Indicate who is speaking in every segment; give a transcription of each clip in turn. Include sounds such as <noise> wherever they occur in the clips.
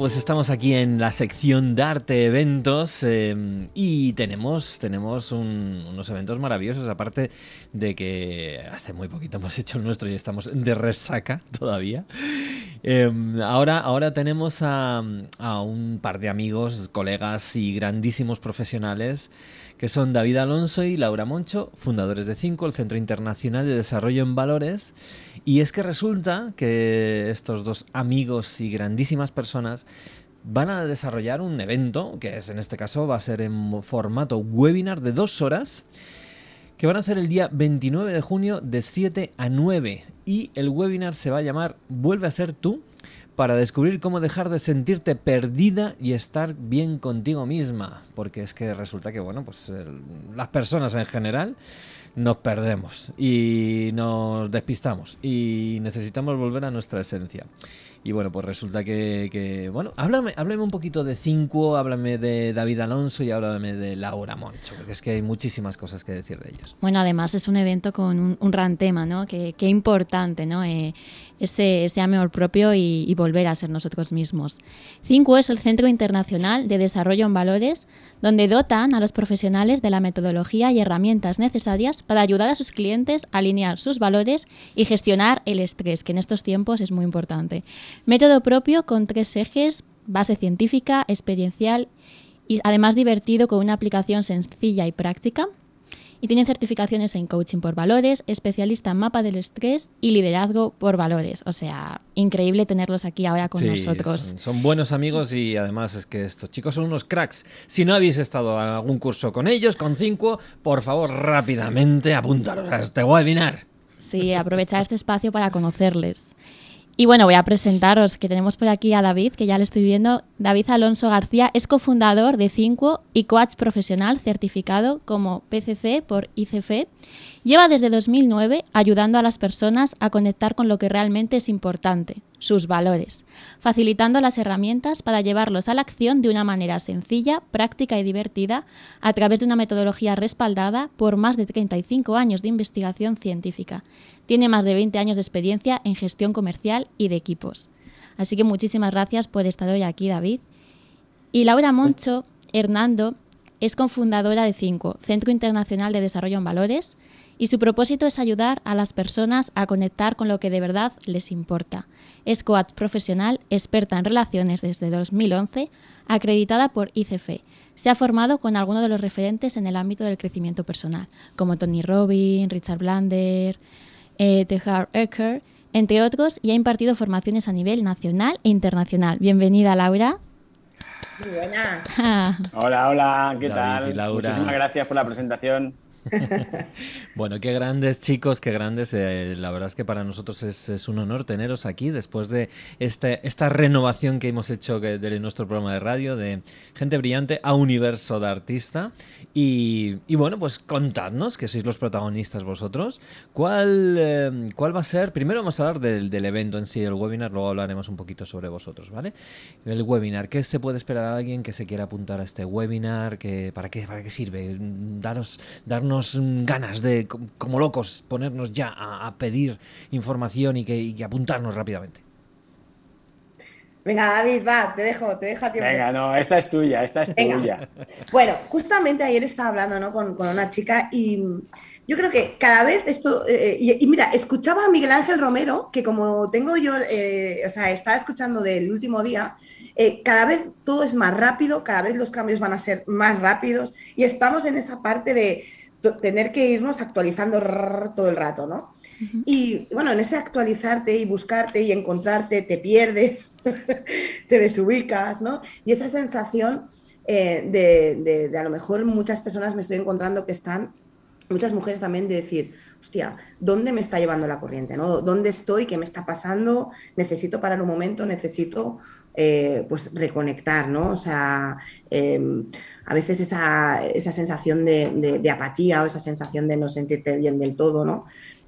Speaker 1: Pues estamos aquí en la sección de arte eventos eh, y tenemos, tenemos unos eventos maravillosos, aparte de que hace muy poquito hemos hecho el nuestro y estamos de resaca todavía. Eh, ahora, ahora tenemos a, a un par de amigos, colegas y grandísimos profesionales que son David Alonso y Laura Moncho, fundadores de Cinco, el Centro Internacional de Desarrollo en Valores. Y es que resulta que estos dos amigos y grandísimas personas van a desarrollar un evento, que es en este caso va a ser en formato webinar de dos horas, que van a hacer el día 29 de junio de 7 a 9. Y el webinar se va a llamar Vuelve a ser tú, para descubrir cómo dejar de sentirte perdida y estar bien contigo misma. Porque es que resulta que, bueno, pues las personas en general nos perdemos y nos despistamos y necesitamos volver a nuestra esencia. Y bueno, pues resulta que, bueno, háblame, háblame un poquito de Cinco, háblame de David Alonso y háblame de Laura Moncho, porque es que hay muchísimas cosas que decir de ellos.
Speaker 2: Bueno, además es un evento con un, gran tema, ¿no? Qué importante, ¿no? Eh, ese, ese, amor propio y, y, volver a ser nosotros mismos. Cinco es el Centro Internacional de Desarrollo en Valores, donde dotan a los profesionales de la metodología y herramientas necesarias para ayudar a sus clientes a alinear sus valores y gestionar el estrés, que en estos tiempos es muy importante. Método propio con tres ejes, base científica, experiencial y además divertido con una aplicación sencilla y práctica y tiene certificaciones en coaching por valores, especialista en mapa del estrés y liderazgo por valores. O sea, increíble tenerlos aquí ahora con nosotros.
Speaker 1: Son, son, buenos amigos y además es que estos chicos son unos cracks. Si no habéis estado en algún curso con ellos, con cinco, por favor rápidamente apúntalos a este webinar.
Speaker 2: Sí, aprovechar este espacio para conocerles. Y bueno, voy a presentaros que tenemos por aquí a David, que ya le estoy viendo. David Alonso García es cofundador de Cinco y coach profesional certificado como PCC por ICF. Lleva desde 2009 ayudando a las personas a conectar con lo que realmente es importante, sus valores, facilitando las herramientas para llevarlos a la acción de una manera sencilla, práctica y divertida a través de una metodología respaldada por más de 35 años de investigación científica. Tiene más de 20 años de experiencia en gestión comercial y de equipos. Así que muchísimas gracias por estar hoy aquí, David. Y Laura Moncho Hernando es cofundadora de CINCO, Centro Internacional de Desarrollo en Valores, y su propósito es ayudar a las personas a conectar con lo que de verdad les importa. Es coach profesional, experta en relaciones desde 2011, acreditada por ICF. Se ha formado con algunos de los referentes en el ámbito del crecimiento personal, como Tony Robbins, Richard Blander, eh, Tehar Ecker, entre otros, y ha impartido formaciones a nivel nacional e internacional. Bienvenida, Laura.
Speaker 3: Muy buena. <laughs> hola, hola, ¿qué tal? Muchísimas gracias por la presentación. <laughs>
Speaker 1: bueno, qué grandes chicos, qué grandes. Eh, la verdad es que para nosotros es, un honor teneros aquí después de este, esta renovación que hemos hecho de nuestro programa de radio, de Gente Brillante a Universo de Artista. Y, bueno, pues contadnos, que sois los protagonistas vosotros, ¿cuál, eh, cuál va a ser? Primero vamos a hablar del, evento en sí, el webinar, luego hablaremos un poquito sobre vosotros, ¿vale? El webinar, ¿qué se puede esperar a alguien que se quiera apuntar a este webinar? Que, ¿para, qué, ¿Para qué sirve? Daros, darnos ganas de, como locos, ponernos ya a, pedir información y que, apuntarnos rápidamente.
Speaker 4: Venga, David, va, te dejo, te dejo a tiempo.
Speaker 3: Venga, no, esta es tuya, esta es tuya.
Speaker 4: Bueno, justamente ayer estaba hablando ¿no? con, una chica y yo creo que cada vez esto, eh, y, mira, escuchaba a Miguel Ángel Romero, que como tengo yo, eh, o sea, estaba escuchando del último día, eh, cada vez todo es más rápido, cada vez los cambios van a ser más rápidos y estamos en esa parte de tener que irnos actualizando todo el rato, ¿no? Y bueno, en ese actualizarte y buscarte y encontrarte, te pierdes, <laughs> te desubicas, ¿no? Y esa sensación eh, de, de, a lo mejor muchas personas me estoy encontrando que están muchas mujeres también de decir, hostia, ¿dónde me está llevando la corriente? ¿no? ¿Dónde estoy? ¿Qué me está pasando? Necesito parar un momento, necesito eh, pues reconectar, ¿no? O sea, em, a veces esa, sensación de, apatía o esa sensación de no sentirte bien del todo, ¿no?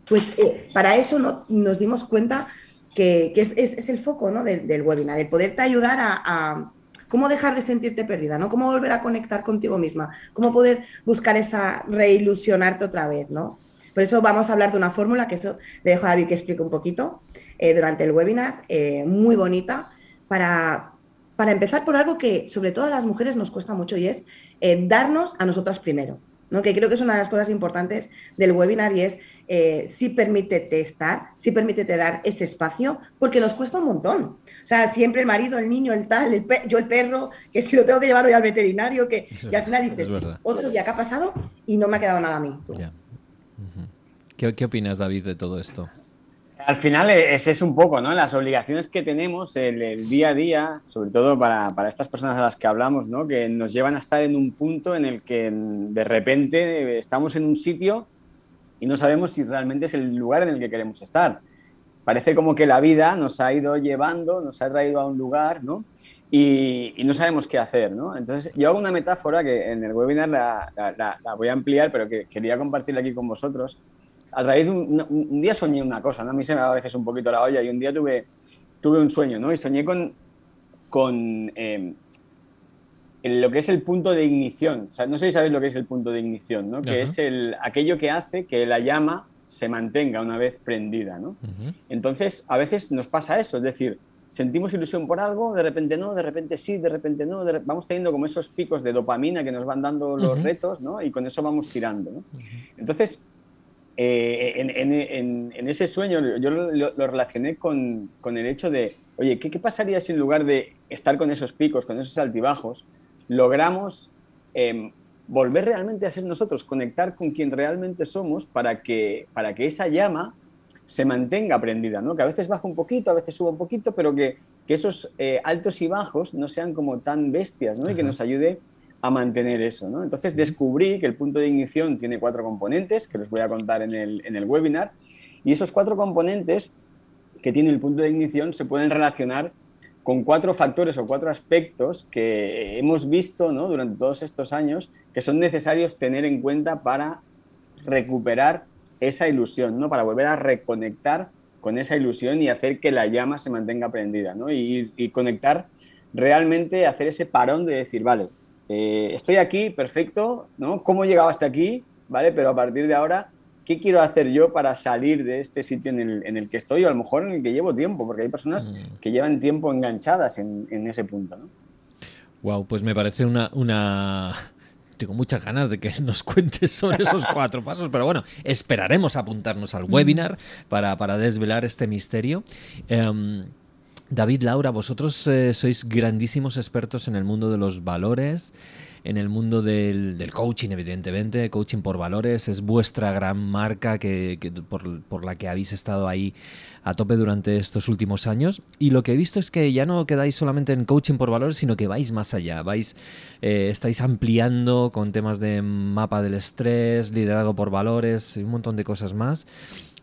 Speaker 4: Pues eh, para eso ¿no? nos dimos cuenta que, es, el foco ¿no? del, webinar, el poderte ayudar a cómo dejar de sentirte perdida, ¿no? Cómo volver a conectar contigo misma, cómo poder buscar esa reilusionarte otra vez, ¿no? Por eso vamos a hablar de una fórmula que eso le dejo a David que explique un poquito eh, durante el webinar, eh, muy bonita, para para empezar por algo que sobre todo a las mujeres nos cuesta mucho y es eh, darnos a nosotras primero. ¿No? que creo que es una de las cosas importantes del webinar y es eh, sí permítete estar, sí permítete dar ese espacio, porque nos cuesta un montón. O sea, siempre el marido, el niño, el tal, yo el perro, que si lo tengo que llevar hoy al veterinario, que y al final dices, otro día que ha pasado y no me ha quedado nada a mí.
Speaker 1: ¿Qué opinas, David, de todo esto?
Speaker 3: Al final e-, ese es un poco, ¿no? Las obligaciones que tenemos el, día a día, sobre todo para, para, estas personas a las que hablamos, ¿no? Que nos llevan a estar en un punto en el que de repente estamos en un sitio y no sabemos si realmente es el lugar en el que queremos estar. Parece como que la vida nos ha ido llevando, nos ha traído a un lugar, ¿no? Y, no sabemos qué hacer, ¿no? Entonces, yo hago una metáfora que en el webinar la, la, la voy a ampliar, pero que quería compartirla aquí con vosotros a raíz de un, día soñé una cosa, ¿no? A mí se me va a veces un poquito la olla y un día tuve, tuve un sueño, ¿no? Y soñé con, con em, lo que es el punto de ignición. O sea, no sé si sabéis lo que es el punto de ignición, ¿no? Que es el, aquello que hace que la llama se mantenga una vez prendida, ¿no? Entonces, a veces nos pasa eso, es decir, sentimos ilusión por algo, de repente no, de repente sí, de repente no, vamos teniendo como esos picos de dopamina que nos van dando los retos, ¿no? Y con eso vamos tirando, ¿no? Entonces, eh, en, ese sueño yo lo, relacioné con, el hecho de, oye, ¿qué, pasaría si en lugar de estar con esos picos, con esos altibajos, logramos em, volver realmente a ser nosotros, conectar con quien realmente somos para que, para que esa llama se mantenga prendida, ¿no? que a veces baja un poquito, a veces sube un poquito, pero que, esos eh, altos y bajos no sean como tan bestias ¿no? y que nos ayude a mantener eso. ¿no? Entonces descubrí que el punto de ignición tiene cuatro componentes, que les voy a contar en el, en el webinar, y esos cuatro componentes que tiene el punto de ignición se pueden relacionar con cuatro factores o cuatro aspectos que hemos visto ¿no? durante todos estos años que son necesarios tener en cuenta para recuperar esa ilusión, ¿no? para volver a reconectar con esa ilusión y hacer que la llama se mantenga prendida ¿no? y, y conectar realmente, hacer ese parón de decir, vale, eh, estoy aquí, perfecto, ¿no? ¿Cómo he llegado hasta aquí? ¿Vale? Pero a partir de ahora, ¿qué quiero hacer yo para salir de este sitio en el, que estoy o a lo mejor en el que llevo tiempo? Porque hay personas mm. que llevan tiempo enganchadas en, ese punto, ¿no?
Speaker 1: Wow, pues me parece una, una... Tengo muchas ganas de que nos <laughs> cuentes sobre esos cuatro pasos, pero bueno, esperaremos apuntarnos al mm. webinar para, para desvelar este misterio. Em, David, Laura, vosotros eh, sois grandísimos expertos en el mundo de los valores, en el mundo del, coaching, evidentemente. Coaching por valores es vuestra gran marca que, por, la que habéis estado ahí a tope durante estos últimos años. Y lo que he visto es que ya no quedáis solamente en coaching por valores, sino que vais más allá. Vais, eh, estáis ampliando con temas de mapa del estrés, liderazgo por valores y un montón de cosas más.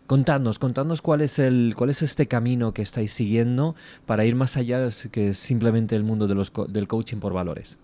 Speaker 1: Contadnos, contadnos cuál es, el, cuál es este camino que estáis siguiendo para ir más allá que simplemente el mundo de los, del coaching por valores.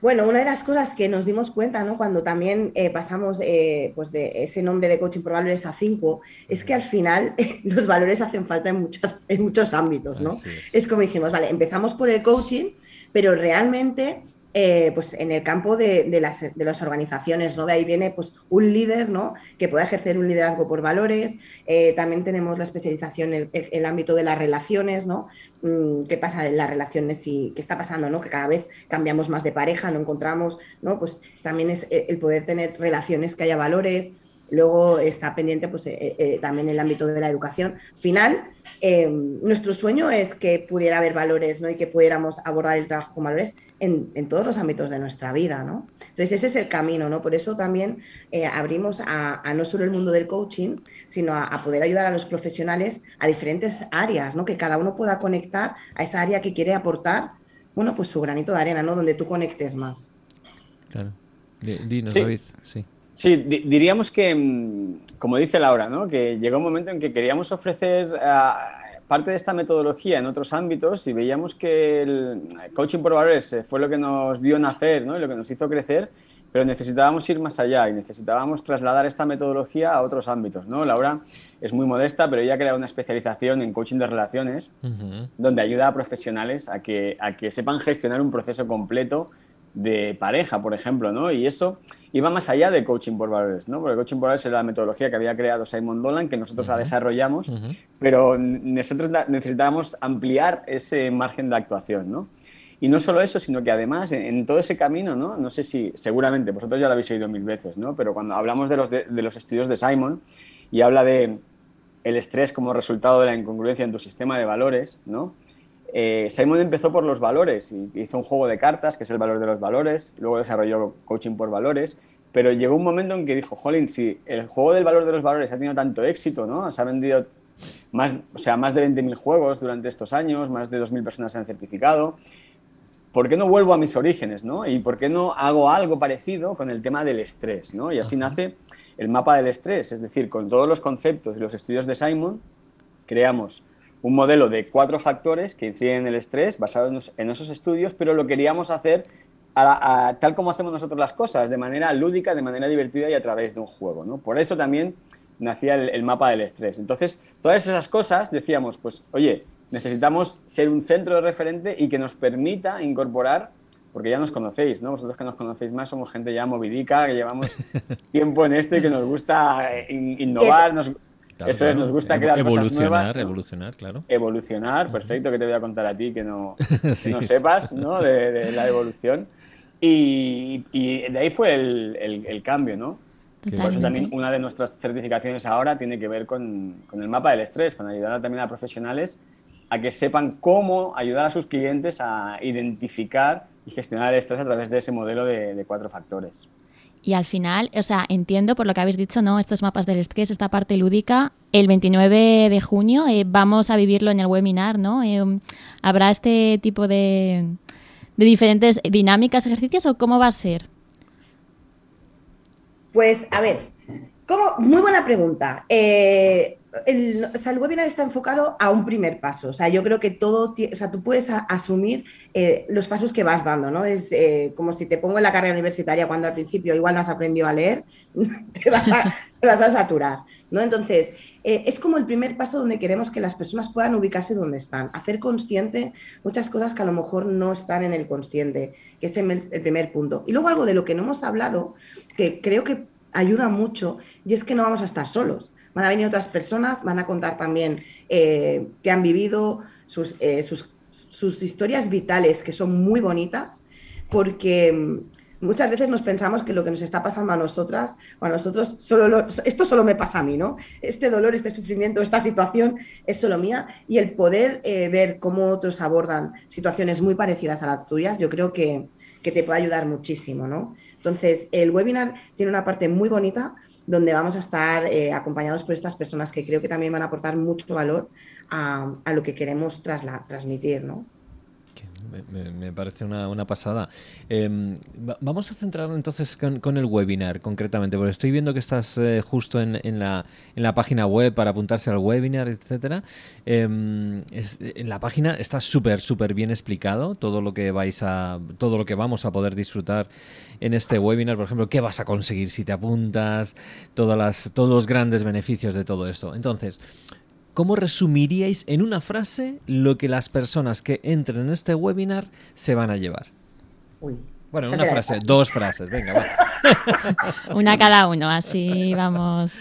Speaker 4: Bueno, una de las cosas que nos dimos cuenta, ¿no? Cuando también eh, pasamos eh, pues de ese nombre de coaching por valores a cinco, es que al final <laughs> los valores hacen falta en, muchas, en muchos ámbitos, ¿no? es como dijimos, vale, empezamos por el coaching, pero realmente eh, pues en el campo de, las, organizaciones, ¿no? De ahí viene pues un líder, ¿no? Que pueda ejercer un liderazgo por valores. Eh, también tenemos la especialización en el, ámbito de las relaciones, ¿no? Mm, ¿Qué pasa en las relaciones y qué está pasando, ¿no? Que cada vez cambiamos más de pareja, no encontramos, ¿no? Pues también es el poder tener relaciones que haya valores, Luego está pendiente pues, eh, eh, también el ámbito de la educación. Final, nuestro sueño es que pudiera haber valores ¿no? y que pudiéramos abordar el trabajo con valores en, todos los ámbitos de nuestra vida. ¿no? Entonces, ese es el camino. ¿no? Por eso también eh, abrimos a, no solo el mundo del coaching, sino a, poder ayudar a los profesionales a diferentes áreas, ¿no? que cada uno pueda conectar a esa área que quiere aportar bueno, pues su granito de arena, ¿no? donde tú conectes más.
Speaker 1: Claro. Dinos, David. Sí.
Speaker 3: Sí, diríamos que, mm, como dice Laura, ¿no? que llegó un momento en que queríamos ofrecer ah, parte de esta metodología en otros ámbitos y veíamos que el coaching por valores fue lo que nos vio nacer ¿no? y lo que nos hizo crecer, pero necesitábamos ir más allá y necesitábamos trasladar esta metodología a otros ámbitos. ¿no? Laura es muy modesta, pero ella ha creado una especialización en coaching de relaciones, donde ayuda a profesionales a que, a que sepan gestionar un proceso completo de pareja, por ejemplo, ¿no? Y eso iba más allá de coaching por valores, ¿no? Porque coaching por valores era la metodología que había creado Simon Dolan, que nosotros la desarrollamos, pero nosotros necesitábamos ampliar ese margen de actuación, ¿no? Y no solo eso, sino que además en, todo ese camino, ¿no? No sé si, seguramente, vosotros ya lo habéis oído mil veces, ¿no? Pero cuando hablamos de los, de, los estudios de Simon y habla de el estrés como resultado de la incongruencia en tu sistema de valores, ¿no? Eh, Simon empezó por los valores y hizo un juego de cartas, que es el valor de los valores, luego desarrolló coaching por valores, pero llegó un momento en que dijo, jolín, si el juego del valor de los valores ha tenido tanto éxito, ¿no? Se ha vendido más, o sea, más de 20.000 juegos durante estos años, más de 2.000 personas se han certificado, ¿por qué no vuelvo a mis orígenes, ¿no? Y por qué no hago algo parecido con el tema del estrés, ¿no? Y así nace el mapa del estrés, es decir, con todos los conceptos y los estudios de Simon, creamos un modelo de cuatro factores que inciden en el estrés basado en, esos estudios, pero lo queríamos hacer tal como hacemos nosotros las cosas, de manera lúdica, de manera divertida y a través de un juego. ¿no? Por eso también nacía el, mapa del estrés. Entonces, todas esas cosas decíamos, pues, oye, necesitamos ser un centro de referente y que nos permita incorporar, porque ya nos conocéis, ¿no? Vosotros que nos conocéis más somos gente ya movidica, que llevamos <laughs> tiempo en esto y que nos gusta innovar, nos, eso es, nos gusta crear cosas nuevas.
Speaker 1: Evolucionar, claro.
Speaker 3: Evolucionar, perfecto, que te voy a contar a ti que no, <laughs> no sepas ¿no? <laughs> De, la evolución. Y, de ahí fue el, el, cambio, ¿no? Por eso también una de nuestras certificaciones ahora tiene que ver con, con, el mapa del estrés, con ayudar también a profesionales a que sepan cómo ayudar a sus clientes a identificar y gestionar el estrés a través de ese modelo de, de cuatro factores.
Speaker 2: Y al final, o sea, entiendo por lo que habéis dicho, ¿no? Estos mapas del estrés, esta parte lúdica, el 29 de junio eh, vamos a vivirlo en el webinar, ¿no? Eh, ¿Habrá este tipo de, de diferentes dinámicas, ejercicios o cómo va a ser?
Speaker 4: Pues, a ver, ¿cómo? muy buena pregunta. Eh, el, o el webinar está enfocado a un primer paso. O sea, yo creo que todo, o sea, tú puedes asumir eh, los pasos que vas dando, ¿no? Es eh, como si te pongo en la carrera universitaria cuando al principio igual no has aprendido a leer, <laughs> te vas a, saturar, ¿no? Entonces, eh, es como el primer paso donde queremos que las personas puedan ubicarse donde están, hacer consciente muchas cosas que a lo mejor no están en el consciente, que es el primer punto. Y luego algo de lo que no hemos hablado, que creo que ayuda mucho, y es que no vamos a estar solos van a venir otras personas, van a contar también eh, que han vivido eh, sus, sus, historias vitales, que son muy bonitas, porque mm, muchas veces nos pensamos que lo que nos está pasando a nosotras o a nosotros, esto solo me pasa a mí, ¿no? Este dolor, este sufrimiento, esta situación es solo mía y el poder eh, ver cómo otros abordan situaciones muy parecidas a las tuyas, yo creo que, que te puede ayudar muchísimo, ¿no? Entonces, el webinar tiene una parte muy bonita donde vamos a estar eh, acompañados por estas personas que creo que también van a aportar mucho valor a, lo que queremos transmitir, ¿no?
Speaker 1: Me, parece una, pasada. Em, vamos a centrarnos entonces con, el webinar concretamente, porque estoy viendo que estás eh, justo en, la, página web para apuntarse al webinar, etcétera. Em, en la página está súper, súper bien explicado todo lo que vais a, todo lo que vamos a poder disfrutar en este webinar. Por ejemplo, qué vas a conseguir si te apuntas, todas las, todos los grandes beneficios de todo esto. Entonces, ¿Cómo resumiríais en una frase lo que las personas que entren en este webinar se van a llevar? bueno, una frase, dos frases, venga, va. <laughs>
Speaker 2: una cada uno, así vamos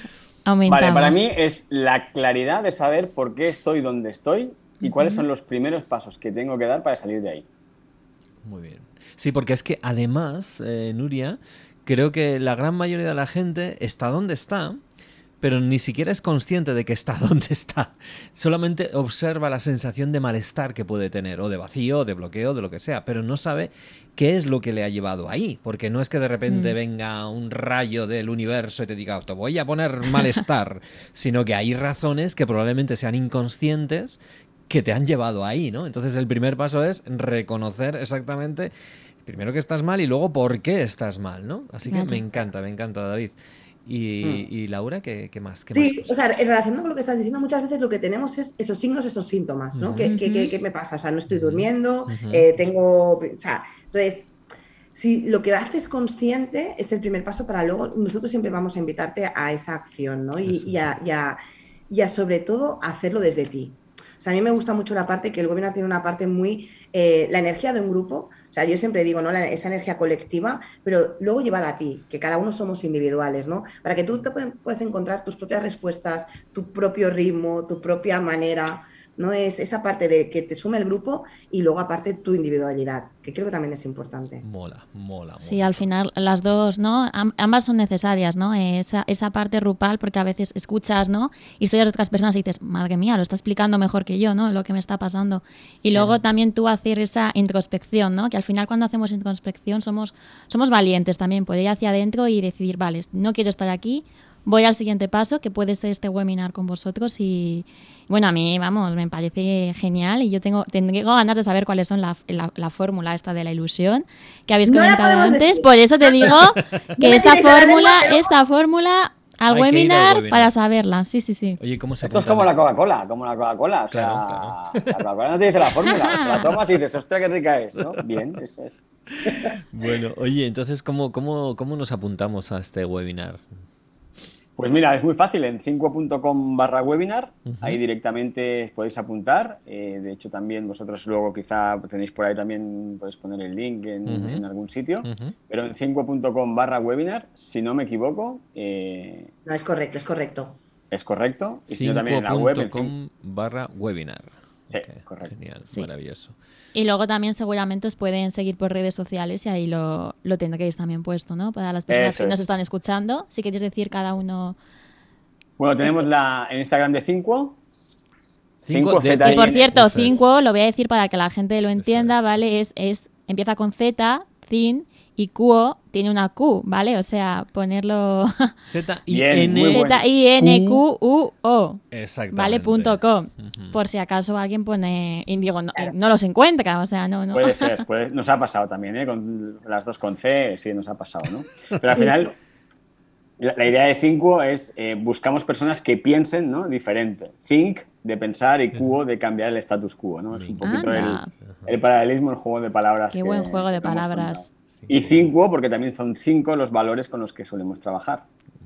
Speaker 2: aumentando.
Speaker 3: Vale, para mí es la claridad de saber por qué estoy donde estoy y cuáles son los primeros pasos que tengo que dar para salir de ahí.
Speaker 1: Muy bien. Sí, porque es que además, eh, Nuria, creo que la gran mayoría de la gente está donde está pero ni siquiera es consciente de que está <laughs> donde está. Solamente observa la sensación de malestar que puede tener, o de vacío, o de bloqueo, de lo que sea, pero no sabe qué es lo que le ha llevado ahí, porque no es que de repente mm. venga un rayo del universo y te diga, te voy a poner malestar, <laughs> sino que hay razones que probablemente sean inconscientes que te han llevado ahí, ¿no? Entonces el primer paso es reconocer exactamente primero que estás mal y luego por qué estás mal, ¿no? Así que me encanta, me encanta, David. Mm. Y, Laura, ¿qué, más?
Speaker 4: sí, o sea, en relación con lo que estás diciendo, muchas veces lo que tenemos es esos signos, esos síntomas, ¿no? ¿Qué, qué, me pasa? O sea, no estoy durmiendo, eh, tengo... O sea, entonces, si lo que haces consciente es el primer paso para luego, nosotros siempre vamos a invitarte a esa acción, ¿no? Y, y, a, y, a, sobre todo hacerlo desde ti. O sea, a mí me gusta mucho la parte que el webinar tiene una parte muy, eh, la energía de un grupo, o sea, yo siempre digo, ¿no? esa energía colectiva, pero luego llevada a ti, que cada uno somos individuales, ¿no? Para que tú te puedas encontrar tus propias respuestas, tu propio ritmo, tu propia manera. ¿No? Es esa parte de que te sume el grupo y luego aparte tu individualidad, que creo que también es importante.
Speaker 1: Mola, mola. mola.
Speaker 2: Sí, al final las dos, ¿no? ambas son necesarias, ¿no? Esa, esa parte rupal, porque a veces escuchas, ¿no? Historias de otras personas y dices, madre mía, lo está explicando mejor que yo, ¿no? Lo que me está pasando. Y luego también tú hacer esa introspección, ¿no? Que al final cuando hacemos introspección somos, somos valientes también, poder ir hacia adentro y decidir, vale, no quiero estar aquí, voy al siguiente paso, que puede ser este webinar con vosotros y, bueno, a mí, vamos, me parece genial y yo tengo, tengo ganas de saber cuáles son la, la, fórmula esta de la ilusión que habéis comentado antes. Por eso te <laughs> digo que esta fórmula, esta fórmula al webinar, para saberla. Sí, sí, sí.
Speaker 3: Oye, ¿cómo se Esto es como la Coca-Cola, como la Coca-Cola. O sea, la Coca-Cola no te dice la fórmula. la tomas y dices, hostia, qué rica es, ¿no? Bien, eso es.
Speaker 1: Bueno, oye, entonces, ¿cómo, cómo, cómo nos apuntamos a este webinar?
Speaker 3: Pues mira, es muy fácil, en 5.com barra webinar, ahí directamente podéis apuntar. Eh, de hecho, también vosotros luego quizá tenéis por ahí también, podéis poner el link en, algún sitio. Pero en 5.com barra webinar, si no me equivoco...
Speaker 4: Eh, no, es correcto, es correcto.
Speaker 3: Es correcto. Y si no, también en la web...
Speaker 1: barra webinar.
Speaker 3: Sí, correcto.
Speaker 1: Genial, maravilloso.
Speaker 2: Y luego también seguramente os pueden seguir por redes sociales y ahí lo, lo tendréis también puesto, ¿no? Para las personas que nos están escuchando, si queréis decir cada uno...
Speaker 3: Bueno, tenemos la, en Instagram de Cinco.
Speaker 2: Cinco, y por cierto, Cinco, lo voy a decir para que la gente lo entienda, ¿vale? Es, es, empieza con Z, Cin, y Quo tiene una Q, ¿vale? O sea, ponerlo <laughs> Z-I-N-Q-U-O. ¿Vale? Punto com. Por si acaso alguien pone Indigo, no, no, los encuentra, o sea, no, no.
Speaker 3: Puede ser, <laughs> nos ha pasado también, ¿eh? Con las dos con C, sí, nos ha pasado, ¿no? <laughs> Pero al final, la, idea de Cinco es, eh, buscamos personas que piensen, ¿no? Diferente. Think, de pensar, y Quo, de cambiar el status quo, ¿no? Es un poquito el, el, paralelismo, el juego de palabras.
Speaker 2: Qué buen juego de palabras.
Speaker 3: Y cinco, porque también son cinco los valores con los que solemos trabajar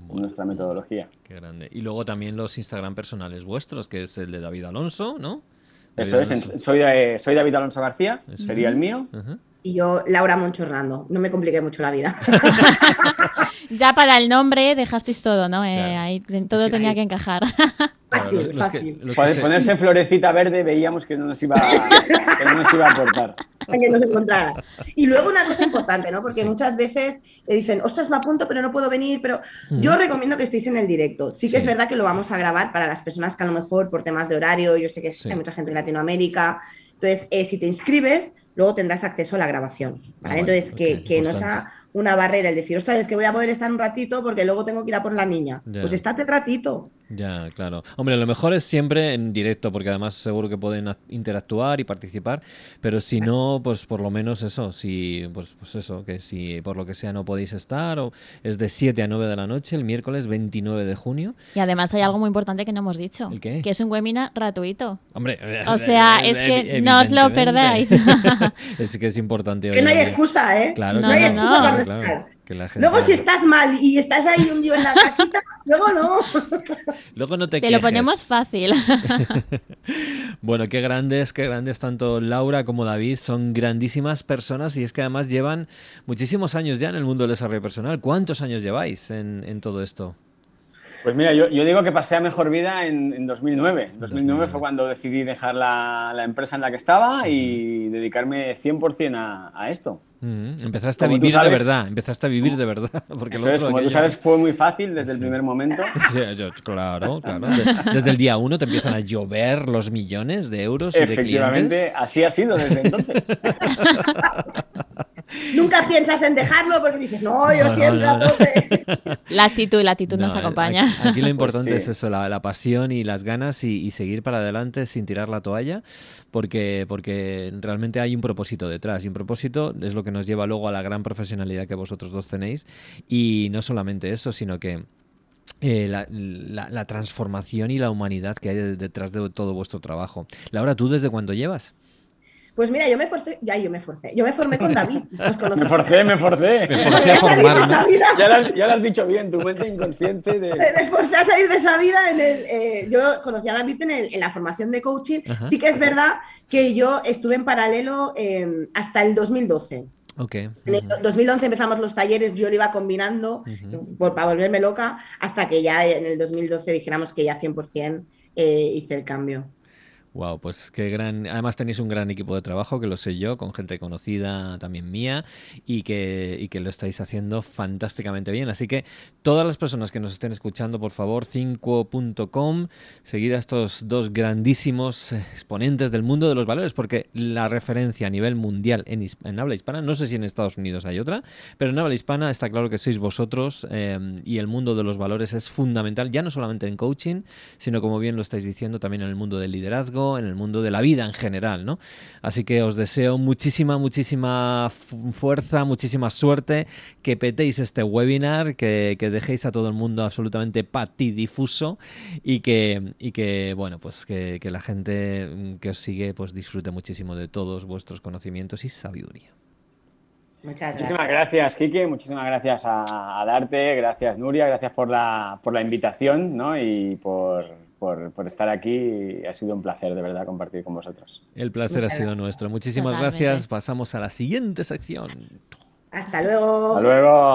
Speaker 3: en nuestra metodología.
Speaker 1: Qué grande. Y luego también los Instagram personales vuestros, que es el de David Alonso, ¿no?
Speaker 3: Eso es, soy, soy David Alonso García, sería el mío.
Speaker 4: Y yo, Laura Moncho Hernando. No me compliqué mucho la vida. <laughs>
Speaker 2: ya para el nombre dejasteis todo, ¿no? Eh, ahí, todo tenía que encajar.
Speaker 4: Fácil, fácil.
Speaker 3: Ponerse florecita verde veíamos que no nos iba, que no nos iba a aportar.
Speaker 4: que nos encontrara. Y luego una cosa importante, ¿no? Porque muchas veces le dicen, ostras, me apunto, pero no puedo venir. Pero yo recomiendo que estéis en el directo. Sí que es verdad que lo vamos a grabar para las personas que a lo mejor por temas de horario, yo sé que hay mucha gente en Latinoamérica. Entonces, eh, si te inscribes, luego tendrás acceso a la grabación. ¿vale? Ah, Entonces, que, que no sea una barrera el decir, ostras, es que voy a poder estar un ratito porque luego tengo que ir a por la niña. Pues estate ratito.
Speaker 1: Ya, claro. Hombre, lo mejor es siempre en directo, porque además seguro que pueden interactuar y participar, pero si no, pues por lo menos eso, si, pues, pues eso, que si por lo que sea no podéis estar, o es de 7 a 9 de la noche, el miércoles 29 de junio.
Speaker 2: Y además hay algo muy importante que no hemos dicho,
Speaker 1: que
Speaker 2: es un webinar gratuito.
Speaker 1: Hombre,
Speaker 2: o sea, es que no os lo perdáis. <laughs>
Speaker 1: es que es importante.
Speaker 4: Que no hay excusa, ¿eh?
Speaker 1: Claro,
Speaker 4: no, hay excusa para Luego si estás mal y estás ahí un día en la caquita, <laughs> luego no. <laughs>
Speaker 1: Luego no te
Speaker 2: Te lo ponemos fácil. <laughs>
Speaker 1: bueno, qué grandes, qué grandes tanto Laura como David. Son grandísimas personas y es que además llevan muchísimos años ya en el mundo del desarrollo personal. ¿Cuántos años lleváis en, en todo esto?
Speaker 3: Pues mira, yo, yo, digo que pasé a mejor vida en, en 2009. 2009 fue cuando decidí dejar la, la, empresa en la que estaba y dedicarme 100% a, a esto.
Speaker 1: Empezaste a vivir de verdad, empezaste a vivir de verdad. <laughs> Porque
Speaker 3: Eso es, como tú sabes, fue muy fácil desde el primer momento. <laughs>
Speaker 1: Sí, claro, claro. Desde el día uno te empiezan a llover los millones de euros y de clientes.
Speaker 3: Efectivamente, así ha sido desde entonces. <laughs>
Speaker 4: Nunca piensas en dejarlo porque dices, no, yo siempre a tope. <laughs>
Speaker 2: La actitud, la actitud nos acompaña.
Speaker 1: Aquí, lo importante pues es eso, la, pasión y las ganas y, seguir para adelante sin tirar la toalla, porque, porque realmente hay un propósito detrás. Y un propósito es lo que nos lleva luego a la gran profesionalidad que vosotros dos tenéis. Y no solamente eso, sino que eh, la, la, transformación y la humanidad que hay detrás de todo vuestro trabajo. Laura, ¿tú desde cuándo llevas?
Speaker 4: Pues mira, yo me forcé, ya yo me forcé, yo me formé con David. <laughs>
Speaker 3: me forcé, me forcé.
Speaker 1: Me forcé a <laughs> formarme.
Speaker 3: Ya, lo, ya, lo, has dicho bien, tu mente inconsciente. De... <laughs>
Speaker 4: Me forcé a salir de esa vida. En el, eh, yo conocí a David en, el, en, la formación de coaching. Ajá. Sí que es verdad que yo estuve en paralelo eh, hasta el 2012.
Speaker 1: Okay.
Speaker 4: En el 2011 empezamos los talleres, yo lo iba combinando uh -huh. por, para volverme loca, hasta que ya en el 2012 dijéramos que ya 100% eh, hice el cambio.
Speaker 1: Wow, pues qué gran. Además tenéis un gran equipo de trabajo, que lo sé yo, con gente conocida también mía, y que, y que lo estáis haciendo fantásticamente bien. Así que todas las personas que nos estén escuchando, por favor, 5.com, seguir a estos dos grandísimos exponentes del mundo de los valores, porque la referencia a nivel mundial en, en habla hispana, no sé si en Estados Unidos hay otra, pero en habla hispana está claro que sois vosotros eh, y el mundo de los valores es fundamental, ya no solamente en coaching, sino como bien lo estáis diciendo, también en el mundo del liderazgo en el mundo de la vida en general, ¿no? Así que os deseo muchísima, muchísima fuerza, muchísima suerte, que petéis este webinar, que, que dejéis a todo el mundo absolutamente patidifuso y que, y que bueno, pues que, que la gente que os sigue pues disfrute muchísimo de todos vuestros conocimientos y sabiduría.
Speaker 3: Muchas gracias. Muchísimas gracias, Kike. Muchísimas gracias a, a, Darte. Gracias, Nuria. Gracias por la, por la invitación ¿no? y por, por, por, estar aquí. Ha sido un placer, de verdad, compartir con vosotros.
Speaker 1: El placer Muchas ha sido gracias. nuestro. Muchísimas Totalmente. gracias. Pasamos a la siguiente sección.
Speaker 4: Hasta luego.
Speaker 3: Hasta luego.